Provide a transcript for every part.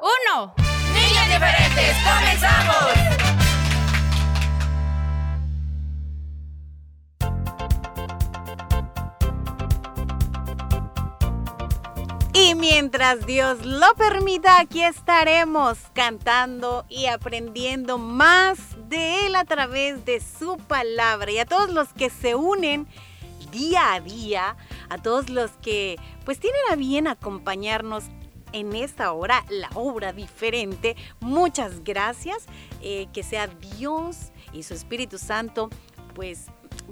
Uno. Niños diferentes, comenzamos. Y mientras Dios lo permita, aquí estaremos cantando y aprendiendo más de Él a través de su palabra. Y a todos los que se unen día a día, a todos los que pues tienen a bien acompañarnos en esta hora, la obra diferente, muchas gracias. Eh, que sea Dios y su Espíritu Santo pues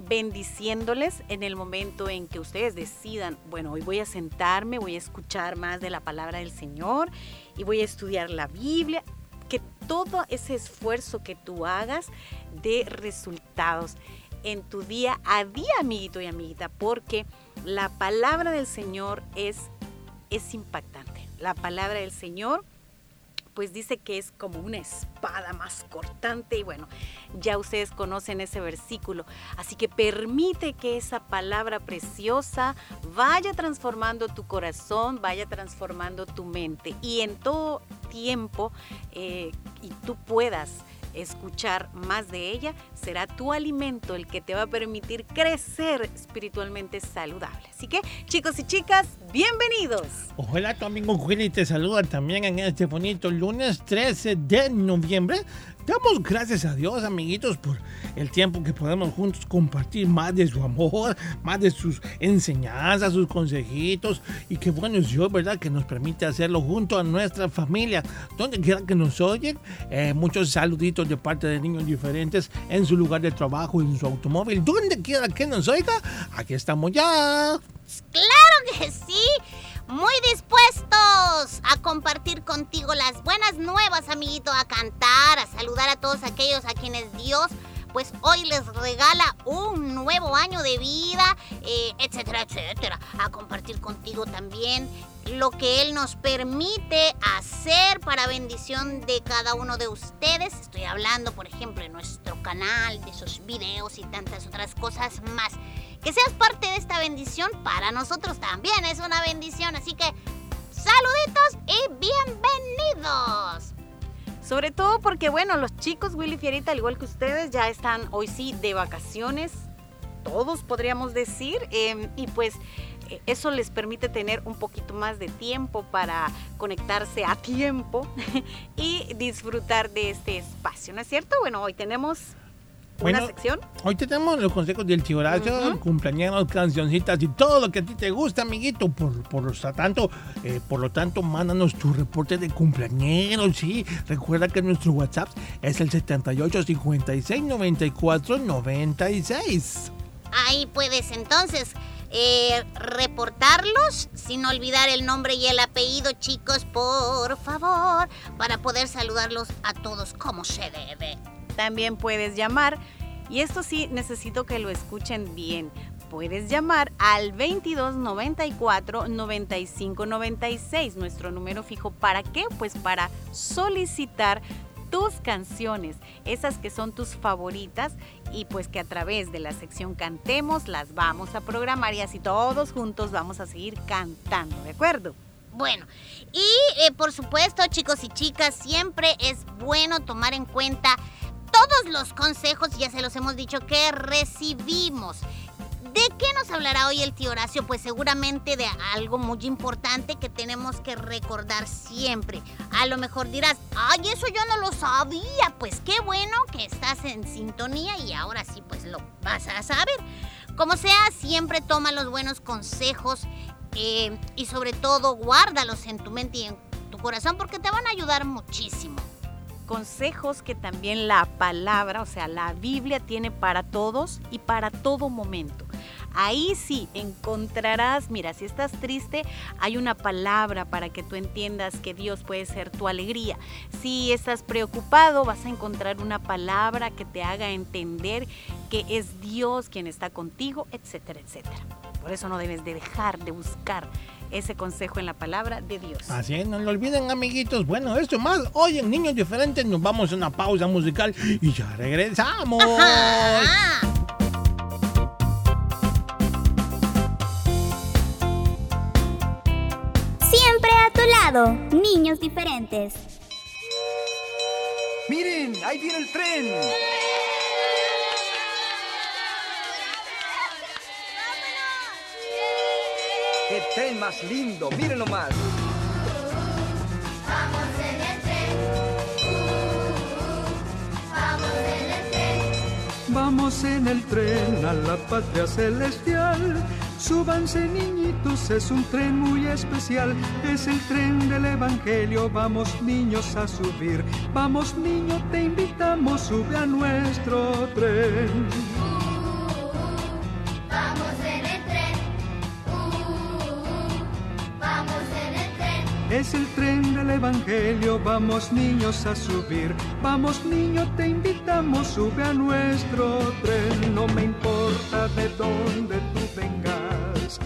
bendiciéndoles en el momento en que ustedes decidan, bueno, hoy voy a sentarme, voy a escuchar más de la palabra del Señor y voy a estudiar la Biblia, que todo ese esfuerzo que tú hagas dé resultados en tu día a día, amiguito y amiguita, porque la palabra del Señor es, es impactante. La palabra del Señor pues dice que es como una espada más cortante y bueno, ya ustedes conocen ese versículo. Así que permite que esa palabra preciosa vaya transformando tu corazón, vaya transformando tu mente y en todo tiempo eh, y tú puedas escuchar más de ella, será tu alimento el que te va a permitir crecer espiritualmente saludable. Así que, chicos y chicas, bienvenidos. Hola, tu amigo Willy te saluda también en este bonito lunes 13 de noviembre. Damos gracias a Dios, amiguitos, por el tiempo que podemos juntos compartir más de su amor, más de sus enseñanzas, sus consejitos. Y qué bueno es Dios, ¿verdad? Que nos permite hacerlo junto a nuestra familia. Donde quiera que nos oyen, eh, muchos saluditos de parte de niños diferentes en su lugar de trabajo, en su automóvil. Donde quiera que nos oiga, aquí estamos ya. ¡Claro que sí! Muy dispuestos a compartir contigo las buenas nuevas, amiguito, a cantar, a saludar a todos aquellos a quienes Dios pues hoy les regala un nuevo año de vida, eh, etcétera, etcétera. A compartir contigo también lo que Él nos permite hacer para bendición de cada uno de ustedes. Estoy hablando, por ejemplo, de nuestro canal, de esos videos y tantas otras cosas más. Que seas parte de esta bendición para nosotros también es una bendición. Así que saluditos y bienvenidos. Sobre todo porque, bueno, los chicos Willy Fierita, al igual que ustedes, ya están hoy sí de vacaciones, todos podríamos decir, eh, y pues eh, eso les permite tener un poquito más de tiempo para conectarse a tiempo y disfrutar de este espacio, ¿no es cierto? Bueno, hoy tenemos una Bueno, sección. Hoy tenemos los consejos del Horacio, Ujú. cumpleaños, cancioncitas y todo lo que a ti te gusta, amiguito. Por, por lo tanto, eh, por lo tanto, mándanos tu reporte de cumpleaños, sí. Recuerda que nuestro WhatsApp es el 78 56 94 96. Ahí puedes entonces eh, reportarlos sin olvidar el nombre y el apellido, chicos, por favor, para poder saludarlos a todos como se debe. También puedes llamar, y esto sí necesito que lo escuchen bien. Puedes llamar al 22 94 95 96, nuestro número fijo. ¿Para qué? Pues para solicitar tus canciones, esas que son tus favoritas y pues que a través de la sección Cantemos las vamos a programar y así todos juntos vamos a seguir cantando, ¿de acuerdo? Bueno, y eh, por supuesto chicos y chicas, siempre es bueno tomar en cuenta todos los consejos, ya se los hemos dicho, que recibimos. ¿De qué nos hablará hoy el tío Horacio? Pues seguramente de algo muy importante que tenemos que recordar siempre. A lo mejor dirás, ay, eso yo no lo sabía. Pues qué bueno que estás en sintonía y ahora sí, pues lo vas a saber. Como sea, siempre toma los buenos consejos eh, y sobre todo guárdalos en tu mente y en tu corazón porque te van a ayudar muchísimo consejos que también la palabra, o sea, la Biblia tiene para todos y para todo momento. Ahí sí encontrarás, mira, si estás triste, hay una palabra para que tú entiendas que Dios puede ser tu alegría. Si estás preocupado, vas a encontrar una palabra que te haga entender que es Dios quien está contigo, etcétera, etcétera. Por eso no debes de dejar de buscar ese consejo en la palabra de Dios. Así es, no lo olviden amiguitos. Bueno, esto más, hoy en Niños Diferentes nos vamos a una pausa musical y ya regresamos. Niños Diferentes. Miren, ahí viene el tren. ¡Qué tren más lindo! ¡Mírenlo más! Vamos en el tren. vamos en el tren. Vamos en el tren a la patria celestial. Súbanse niñitos, es un tren muy especial. Es el tren del Evangelio, vamos niños a subir. Vamos niño, te invitamos, sube a nuestro tren. Es el tren del Evangelio, vamos niños a subir. Vamos niño, te invitamos, sube a nuestro tren. No me importa de dónde tú vengas,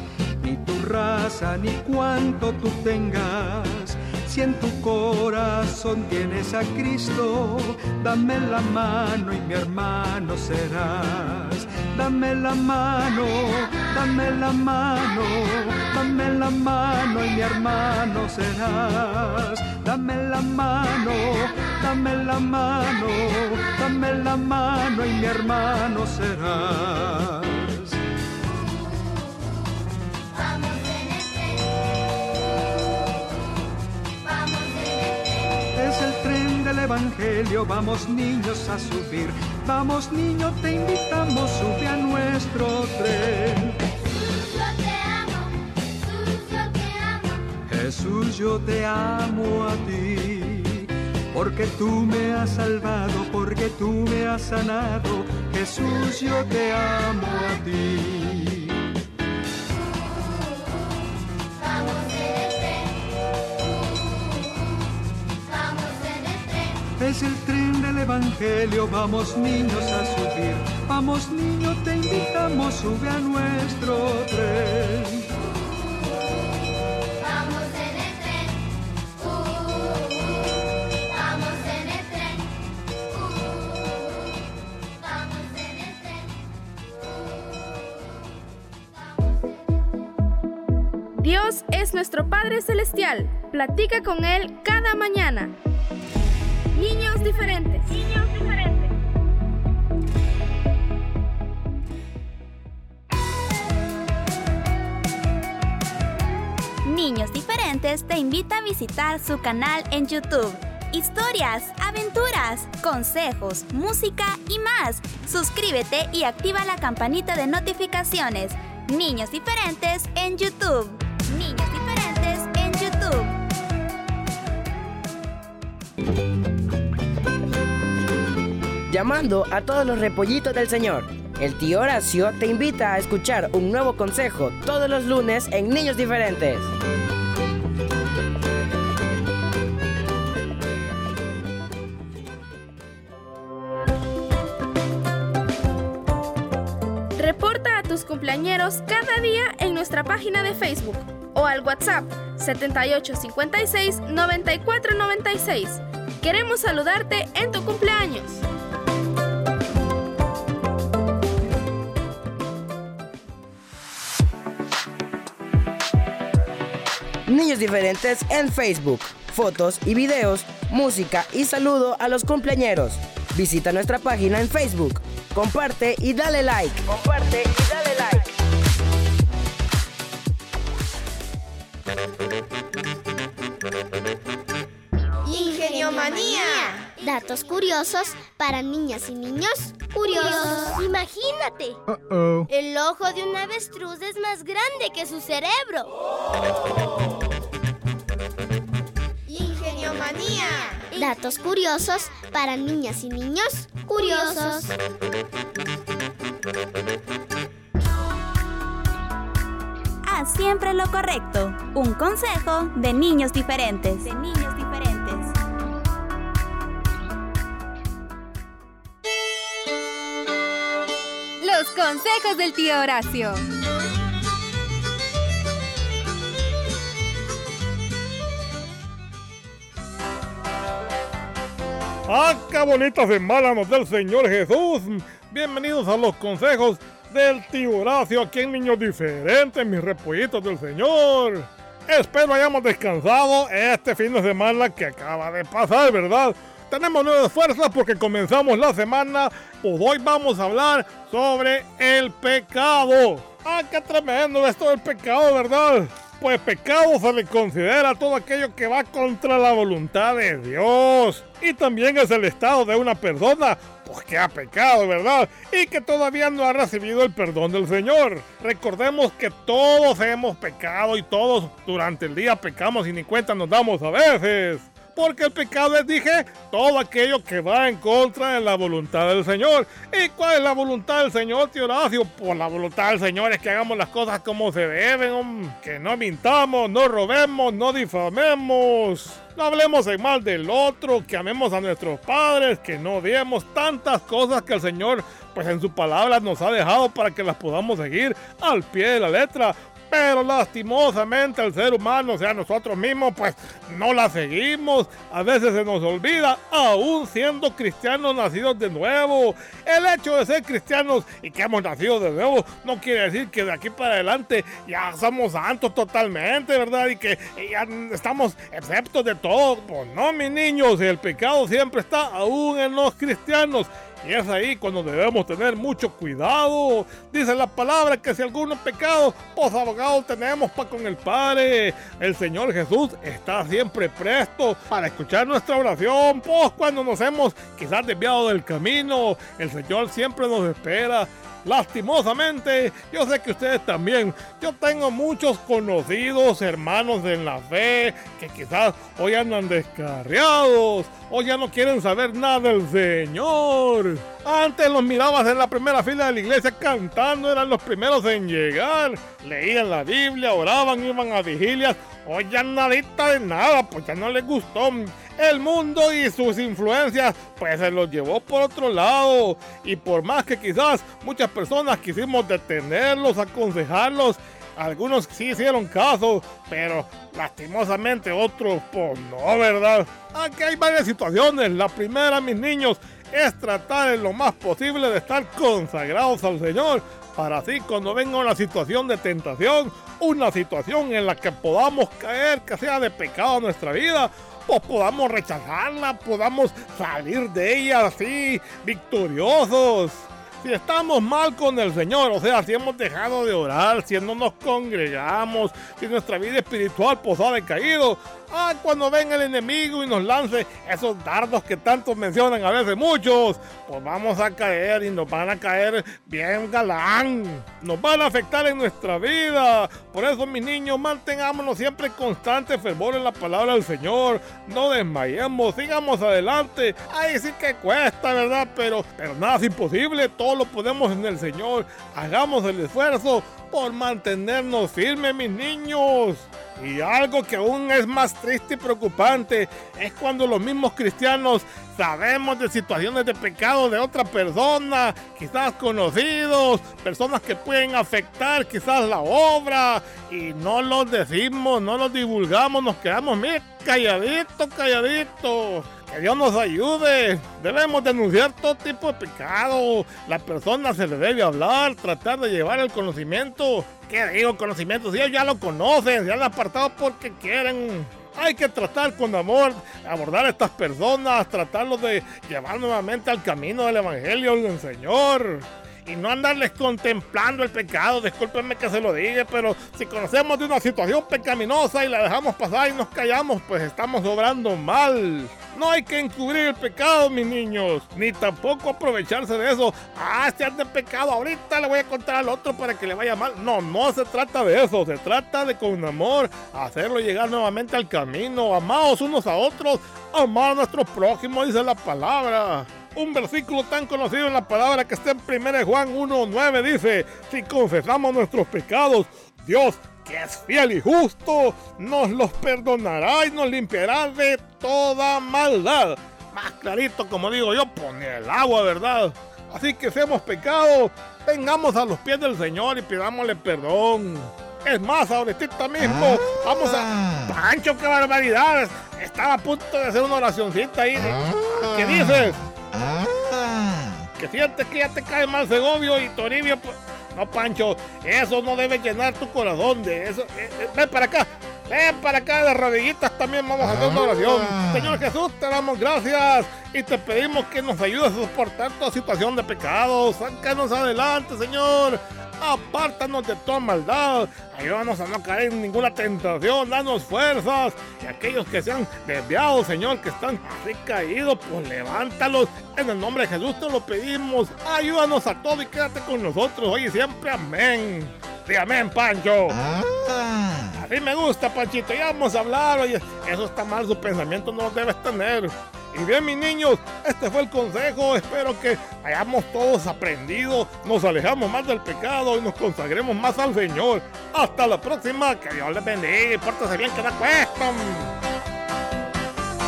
ni tu raza, ni cuánto tú tengas. Si en tu corazón tienes a Cristo, dame la mano y mi hermano serás. Dame la mano, dame la mano, dame la mano y mi hermano serás. Dame la mano, dame la mano, dame la mano y mi hermano serás. Es el tren del Evangelio, vamos niños a subir. Vamos niño, te invitamos, sube a nuestro tren. Jesús, yo te amo, Jesús, yo te amo. Jesús, yo te amo a ti. Porque tú me has salvado, porque tú me has sanado. Jesús, yo te amo a ti. Evangelio, vamos niños a subir. Vamos niño, te invitamos, sube a nuestro tren. Vamos en el tren. Vamos en el tren. Vamos en el tren. Dios es nuestro Padre Celestial. Platica con Él cada mañana. Niños diferentes. Niños diferentes. Niños Diferentes te invita a visitar su canal en YouTube. Historias, aventuras, consejos, música y más. Suscríbete y activa la campanita de notificaciones. Niños Diferentes en YouTube. Niños Llamando a todos los repollitos del Señor. El tío Horacio te invita a escuchar un nuevo consejo todos los lunes en Niños Diferentes. Reporta a tus cumpleañeros cada día en nuestra página de Facebook o al WhatsApp 7856 9496 queremos saludarte en tu cumpleaños. Niños diferentes en Facebook. Fotos y videos, música y saludo a los cumpleañeros. Visita nuestra página en Facebook. Comparte y dale like. Comparte y dale like. Ingenio Manía. Datos curiosos para niñas y niños curiosos. Imagínate. El ojo de un avestruz es más grande que su cerebro. Manía. Datos curiosos para niñas y niños curiosos. Haz siempre lo correcto. Un consejo de niños diferentes. De niños diferentes. Los consejos del tío Horacio. ¡Ah, qué bonita semana nos da el Señor Jesús! Bienvenidos a los consejos del tío Horacio aquí en Niños Diferentes, mis repollitos del Señor. Espero hayamos descansado este fin de semana que acaba de pasar, ¿verdad? Tenemos nuevas fuerzas porque comenzamos la semana, pues hoy vamos a hablar sobre el pecado. ¡Ah, qué tremendo esto del pecado, ¿verdad? Pues pecado se le considera todo aquello que va contra la voluntad de Dios. Y también es el estado de una persona pues que ha pecado, ¿verdad? Y que todavía no ha recibido el perdón del Señor. Recordemos que todos hemos pecado y todos durante el día pecamos y ni cuenta nos damos a veces. Porque el pecado es, dije, todo aquello que va en contra de la voluntad del Señor. ¿Y cuál es la voluntad del Señor, tío Horacio? Pues la voluntad del Señor es que hagamos las cosas como se deben, que no mintamos, no robemos, no difamemos. No hablemos en mal del otro, que amemos a nuestros padres, que no odiemos tantas cosas que el Señor, pues en su palabra nos ha dejado para que las podamos seguir al pie de la letra. Pero lastimosamente el ser humano, o sea, nosotros mismos, pues no la seguimos. A veces se nos olvida, aún siendo cristianos nacidos de nuevo. El hecho de ser cristianos y que hemos nacido de nuevo no quiere decir que de aquí para adelante ya somos santos totalmente, ¿verdad? Y que ya estamos exceptos de todo. Pues no, mis niños, el pecado siempre está aún en los cristianos. Y es ahí cuando debemos tener mucho cuidado. Dice la palabra que si alguno pecado, pues abogado tenemos para con el Padre. El Señor Jesús está siempre presto para escuchar nuestra oración. Pues cuando nos hemos quizás desviado del camino, el Señor siempre nos espera. Lastimosamente, yo sé que ustedes también. Yo tengo muchos conocidos, hermanos en la fe, que quizás hoy andan descarriados o ya no quieren saber nada del Señor. Antes los mirabas en la primera fila de la iglesia cantando, eran los primeros en llegar. Leían la Biblia, oraban, iban a vigilias. Hoy ya nadita de nada, pues ya no les gustó. El mundo y sus influencias, pues se los llevó por otro lado. Y por más que quizás muchas personas quisimos detenerlos, aconsejarlos, algunos sí hicieron caso, pero lastimosamente otros, pues no, ¿verdad? Aquí hay varias situaciones. La primera, mis niños, es tratar en lo más posible de estar consagrados al Señor. Para así cuando venga una situación de tentación, una situación en la que podamos caer, que sea de pecado nuestra vida, pues podamos rechazarla, podamos salir de ella así, victoriosos. Si estamos mal con el Señor, o sea, si hemos dejado de orar, si no nos congregamos, si nuestra vida espiritual pues ha decaído, ah, cuando venga el enemigo y nos lance esos dardos que tantos mencionan a veces muchos, pues vamos a caer y nos van a caer bien galán, nos van a afectar en nuestra vida. Por eso, mis niños, mantengámonos siempre constantes fervor en la palabra del Señor, no desmayemos, sigamos adelante. Ahí sí que cuesta, ¿verdad? Pero, pero nada es imposible, todo lo podemos en el Señor. Hagamos el esfuerzo por mantenernos firmes, mis niños. Y algo que aún es más triste y preocupante es cuando los mismos cristianos sabemos de situaciones de pecado de otra persona, quizás conocidos, personas que pueden afectar quizás la obra y no los decimos, no los divulgamos, nos quedamos, calladitos, calladitos. Que Dios nos ayude. Debemos denunciar todo tipo de pecado. La persona se le debe hablar, tratar de llevar el conocimiento. ¿Qué digo conocimiento? Si ellos ya lo conocen, ya han apartado porque quieren. Hay que tratar con amor, abordar a estas personas, tratarlos de llevar nuevamente al camino del Evangelio del Señor y no andarles contemplando el pecado. Discúlpenme que se lo diga, pero si conocemos de una situación pecaminosa y la dejamos pasar y nos callamos, pues estamos obrando mal. No hay que encubrir el pecado, mis niños, ni tampoco aprovecharse de eso. Ah, si de pecado, ahorita le voy a contar al otro para que le vaya mal. No, no se trata de eso, se trata de con amor hacerlo llegar nuevamente al camino, amados unos a otros, amar a nuestro prójimo, dice la palabra. Un versículo tan conocido en la palabra que está en 1 Juan 1.9 dice, si confesamos nuestros pecados, Dios, que es fiel y justo, nos los perdonará y nos limpiará de toda maldad. Más clarito, como digo yo, pone el agua, ¿verdad? Así que si hemos pecado, vengamos a los pies del Señor y pidámosle perdón. Es más, ahorita mismo, vamos a... Ah. Pancho, qué barbaridad. Estaba a punto de hacer una oracioncita ahí. ¿Qué dices? Ah. Que sientes que ya te cae mal Segovio y Toribio. Pues, no, Pancho, eso no debe llenar tu corazón de eso. Eh, eh, ven para acá, ven para acá de rodillitas también vamos a hacer una oración. Ah. Señor Jesús, te damos gracias y te pedimos que nos ayudes a soportar toda situación de pecado. Sácanos adelante, Señor apártanos de toda maldad, ayúdanos a no caer en ninguna tentación, danos fuerzas, y aquellos que se han desviado, Señor, que están así caídos, pues levántalos, en el nombre de Jesús te lo pedimos, ayúdanos a todos y quédate con nosotros. Hoy y siempre, amén. Sí, amén, Pancho. Ah. Así me gusta, Panchito, ya vamos a hablar, oye, eso está mal, su pensamiento no lo debes tener. Y bien, mis niños, este fue el consejo. Espero que hayamos todos aprendido, nos alejamos más del pecado y nos consagremos más al Señor. Hasta la próxima. Que Dios les bendiga y pórtese bien que da cuesta.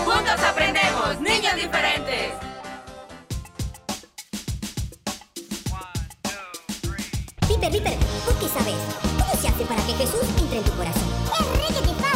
Juntos aprendemos, niños diferentes. Peter, Peter, ¿tú qué sabes? ¿Cómo se hace para que Jesús entre en tu corazón? Es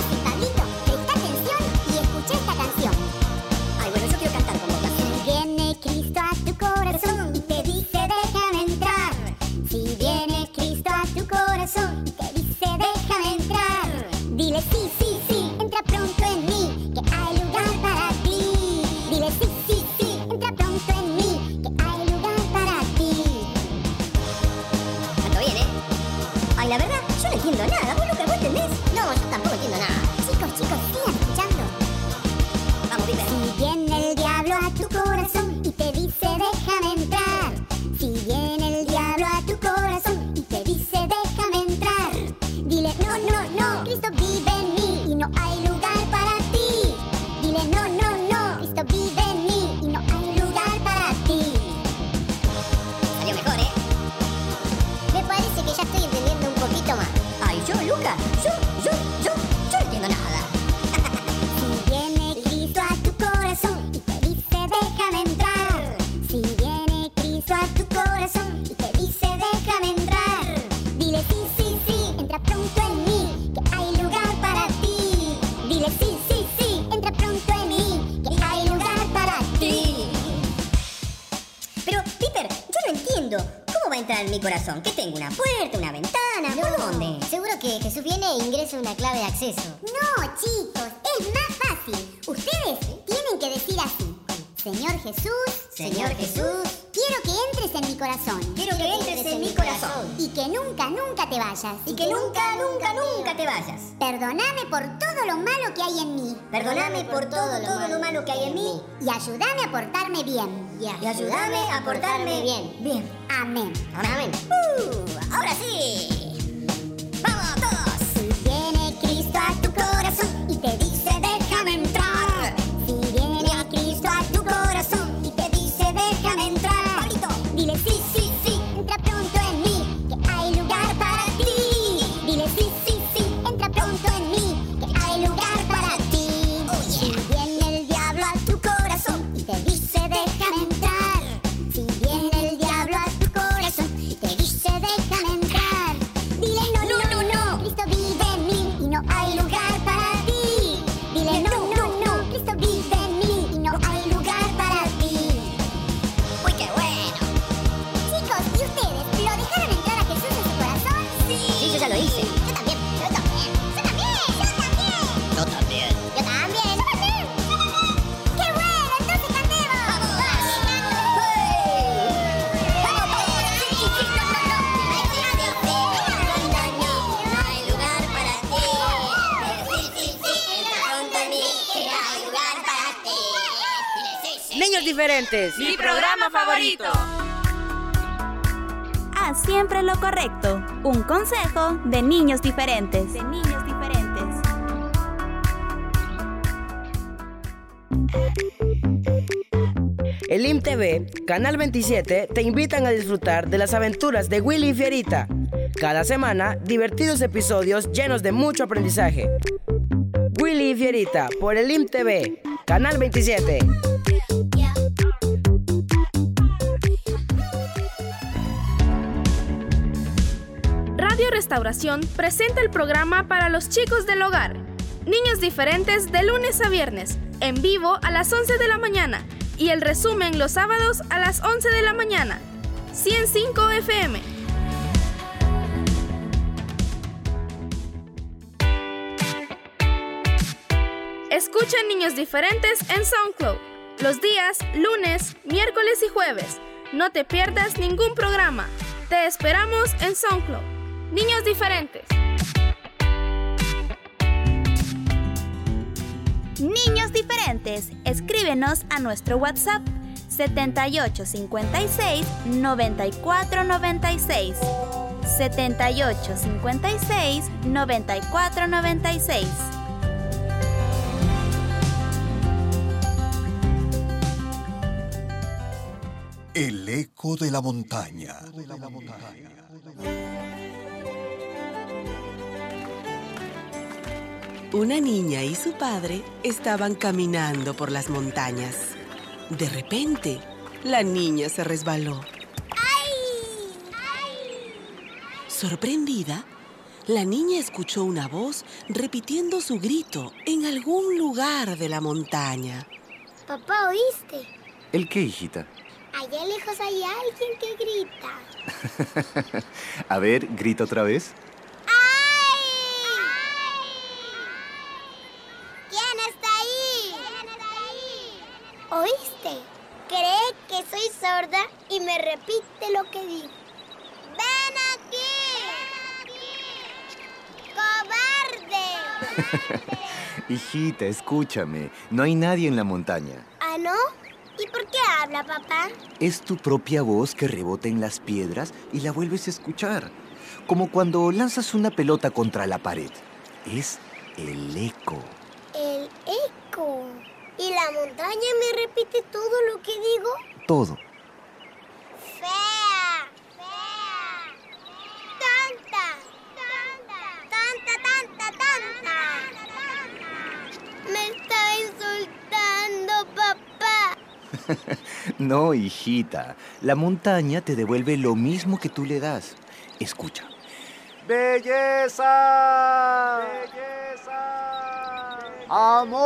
que Jesús viene e ingresa una clave de acceso. No, chicos, es más fácil. Ustedes tienen que decir así. Señor Jesús. Señor Jesús. Quiero que entres en mi corazón. Quiero que entres en mi corazón. Y que nunca, nunca te vayas. Y que nunca, nunca, nunca te vayas. Perdoname por todo lo malo que hay en mí. Perdoname por todo, todo lo malo que hay en mí. Y ayúdame a portarme bien. Y ayúdame a portarme bien. Bien. Amén. Amén. Uh, ahora sí. Diferentes. Mi programa favorito. Haz siempre lo correcto. Un consejo de niños diferentes. De niños diferentes. El IMTV, Canal 27, te invitan a disfrutar de las aventuras de Willy y Fierita. Cada semana, divertidos episodios llenos de mucho aprendizaje. Willy y Fierita, por el IMTV, Canal 27. Restauración presenta el programa para los chicos del hogar. Niños diferentes de lunes a viernes, en vivo a las 11 de la mañana y el resumen los sábados a las 11 de la mañana. 105 FM. Escucha Niños Diferentes en SoundCloud los días lunes, miércoles y jueves. No te pierdas ningún programa. Te esperamos en SoundCloud. Niños Diferentes. Niños diferentes, escríbenos a nuestro WhatsApp 7856 9496. 7856 9496. El eco de la montaña. Una niña y su padre estaban caminando por las montañas. De repente, la niña se resbaló. Sorprendida, la niña escuchó una voz repitiendo su grito en algún lugar de la montaña. Papá, ¿oíste? ¿El qué, hijita? Allá lejos hay alguien que grita. A ver, grita otra vez. ¿Quién está ahí? ¿Oíste? Cree que soy sorda y me repite lo que digo. ¡Ven aquí! ¡Cobarde! Hijita, escúchame. No hay nadie en la montaña. ¿Ah, no? ¿Y por qué habla, papá? Es tu propia voz que rebota en las piedras y la vuelves a escuchar. Como cuando lanzas una pelota contra la pared. Es el eco. El eco. ¿Y la montaña me repite todo lo que digo? Todo. Papá. no, hijita. La montaña te devuelve lo mismo que tú le das. Escucha. ¡Belleza! ¡Amor!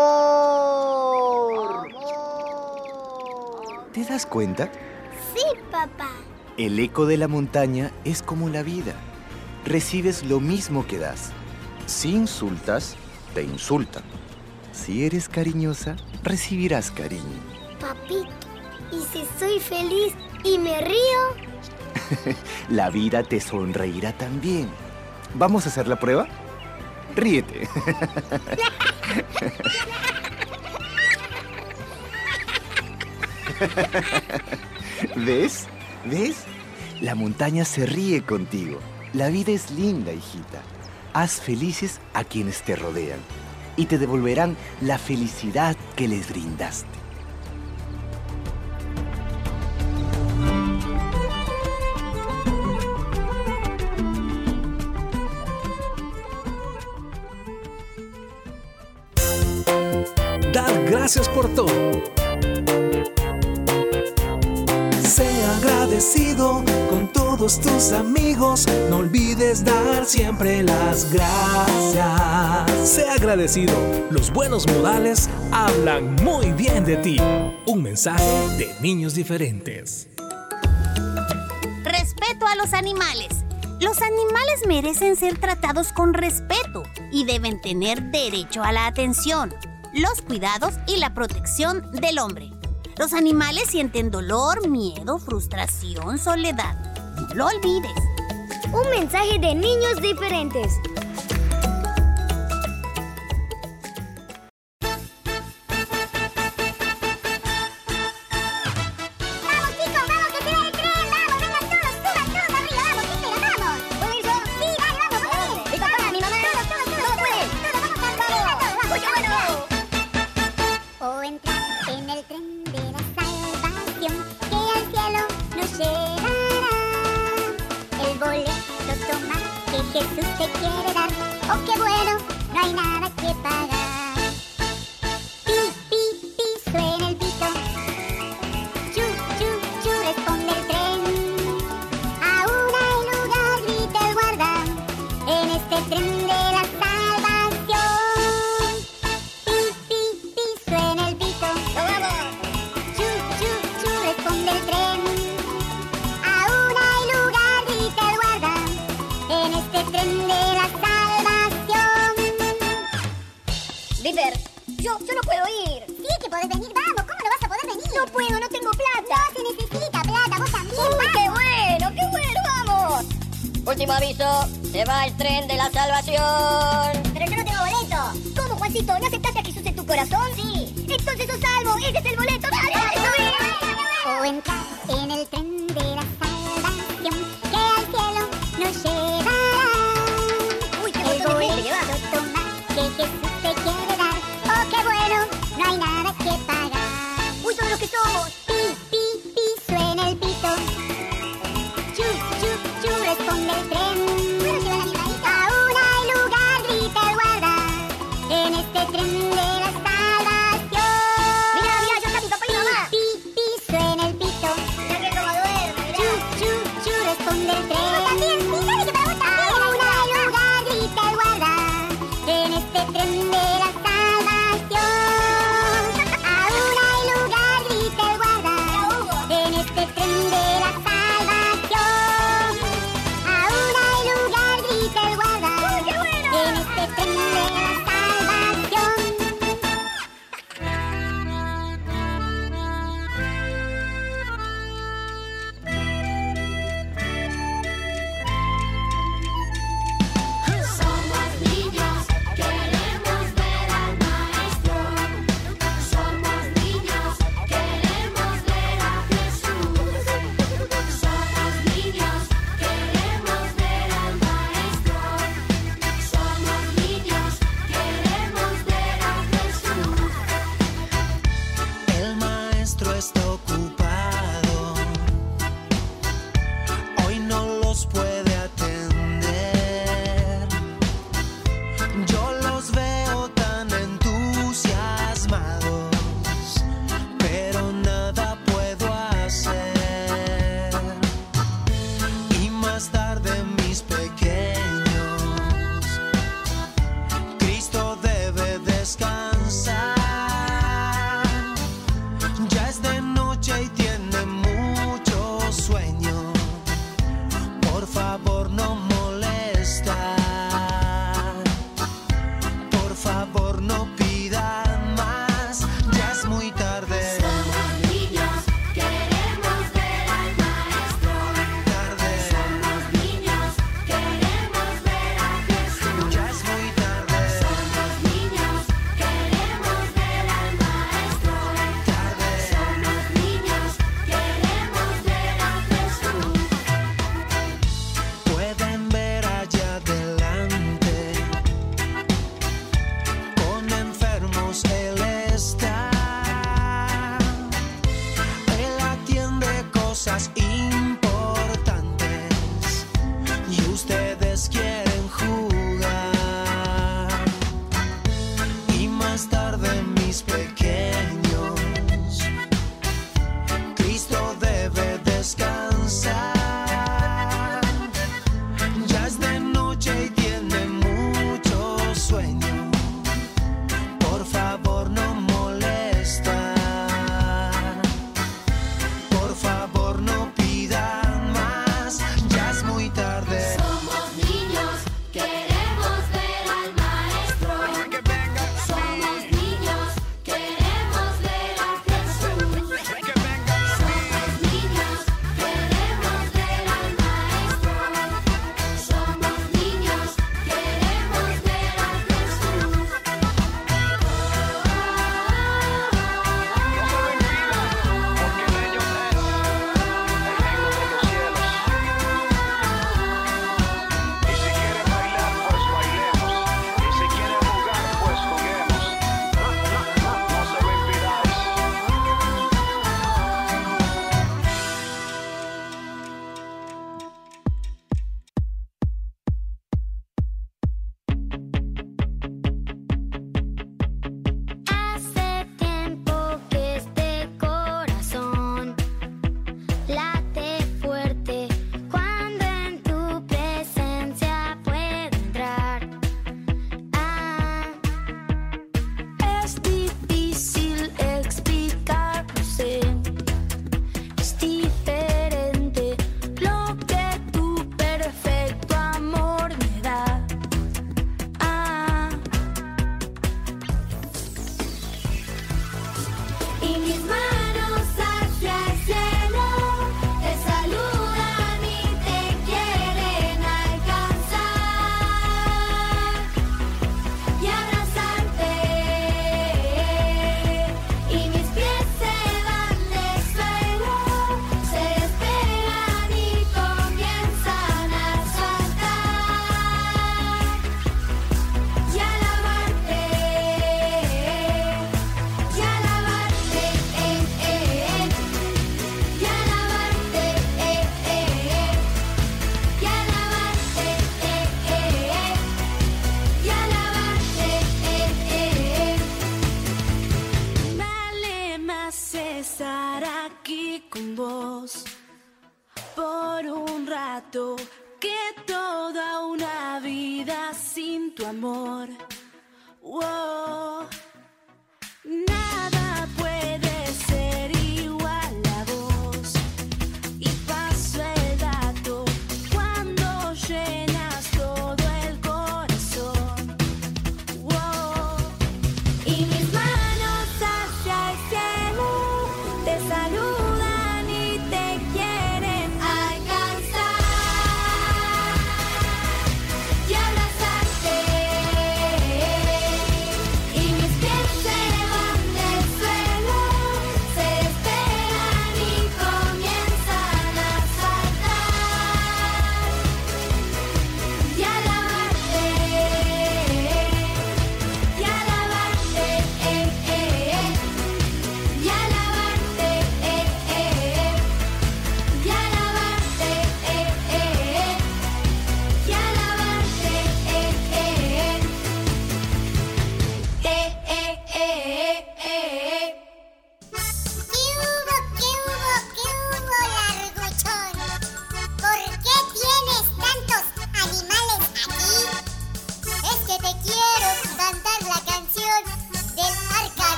¿Te das cuenta? Sí, papá. El eco de la montaña es como la vida. Recibes lo mismo que das. Si insultas, te insultan. Si eres cariñosa, recibirás cariño. Papito, ¿y si soy feliz y me río? la vida te sonreirá también. ¿Vamos a hacer la prueba? Ríete. ¿Ves? ¿Ves? La montaña se ríe contigo. La vida es linda, hijita. Haz felices a quienes te rodean y te devolverán la felicidad que les brindaste. Dar gracias por todo. Sea agradecido con todos tus amigos. No olvides dar siempre las gracias. Sea agradecido. Los buenos modales hablan muy bien de ti. Un mensaje de niños diferentes. Respeto a los animales. Los animales merecen ser tratados con respeto y deben tener derecho a la atención, los cuidados y la protección del hombre. Los animales sienten dolor, miedo, frustración, soledad. No lo olvides. Un mensaje de niños diferentes.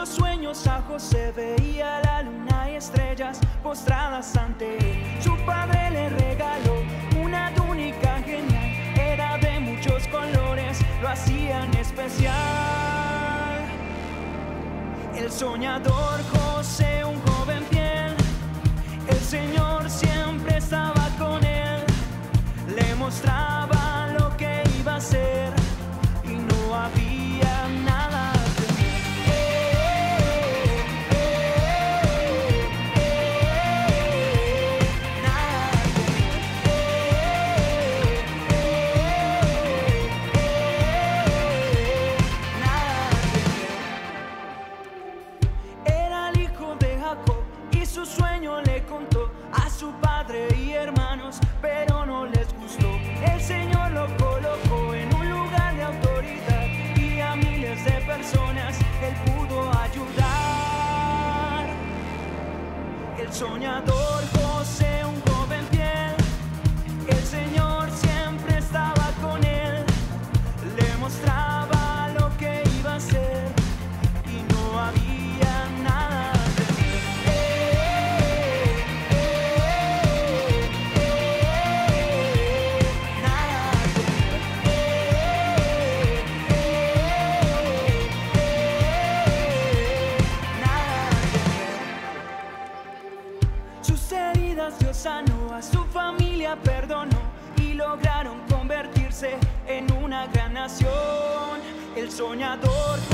muchos sueños a José veía la luna y estrellas postradas ante él. Su padre le regaló una túnica genial, era de muchos colores, lo hacían especial. El soñador José, un joven fiel, el Señor. soñador. minha dor.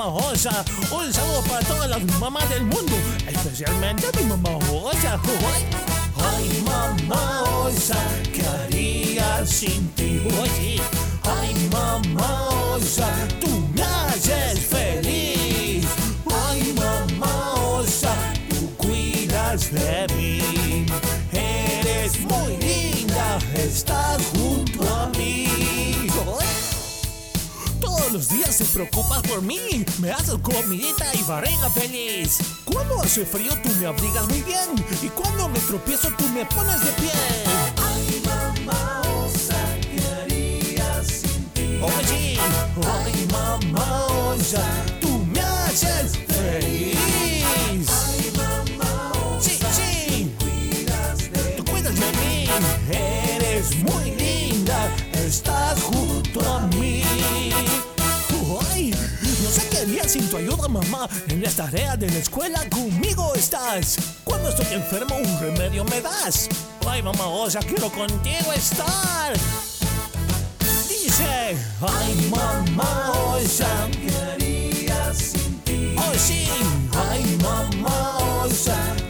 mamá Rosa. Un saludo para todas las mamás del mundo, especialmente a mi mamá Rosa. Ay, ay mamá ¿qué haría sin ti? Ay, ay mamá tú me haces feliz. Ay mamá tú cuidas de mí. se preocupas por mí. Me haces comidita y barriga feliz. Cuando hace frío tú me abrigas muy bien. Y cuando me tropiezo tú me pones de pie. Ay, mamá, osa, ¿qué haría sin ti? Oye, ay, mamá, osa. Tu ayuda, mamá. En las tareas de la escuela conmigo estás. Cuando estoy enfermo, un remedio me das. Ay, mamá, osa, quiero contigo estar. Dice, ay, mamá, ¿qué haría sin ti? Oh, sí, ay, mamá, osa, tú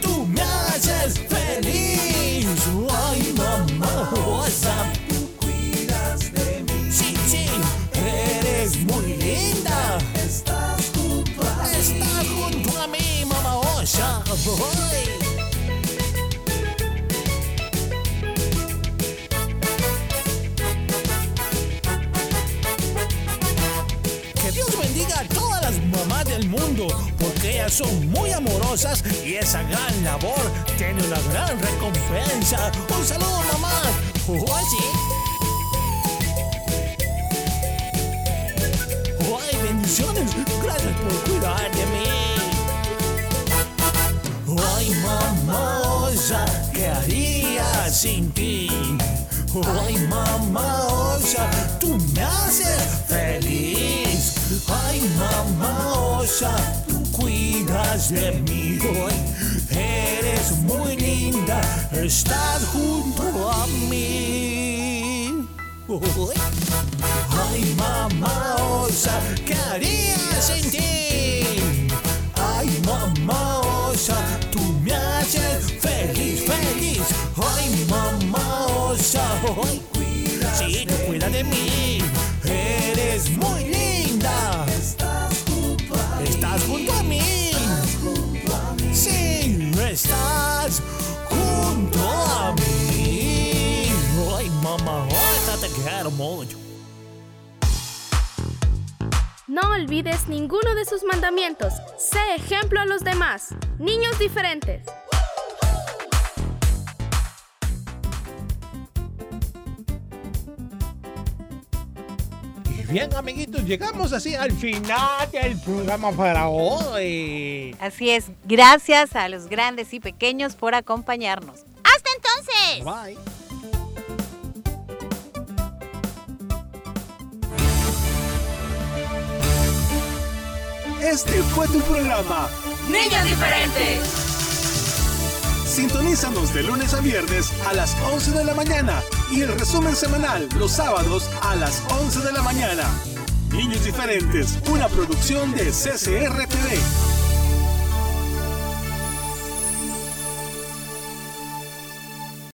porque ellas son muy amorosas y esa gran labor tiene una gran recompensa. Un saludo, mamá. Oh, sí. ¡Ay, bendiciones! Gracias por cuidar de mí. ¡Ay, mamá osa! ¿Qué haría sin ti? ¡Ay, mamá osa! ¡Tú me haces feliz! ¡Ay, mamá osa! ¡Tú cuidas de mí! ¡Ay, eres muy linda! ¡Estás junto a mí! ¡Ay! Mamá osa, ¿qué haría sin ti? Ay, mamá osa, tú me haces feliz, feliz. Ay, mamá osa, ay, sí, tú cuida de mí. Eres muy estás junto a mí. Ay, mamá osa, te quiero mucho. No olvides ninguno de sus mandamientos. Sé ejemplo a los demás. Niños diferentes. Bien, amiguitos, llegamos así al final del programa para hoy. Así es, gracias a los grandes y pequeños por acompañarnos. ¡Hasta entonces! Bye. Este fue tu programa. Niños diferentes. Sintonízanos de lunes a viernes a las 11 de la mañana y el resumen semanal los sábados a las 11 de la mañana. Niños diferentes, una producción de CCR TV.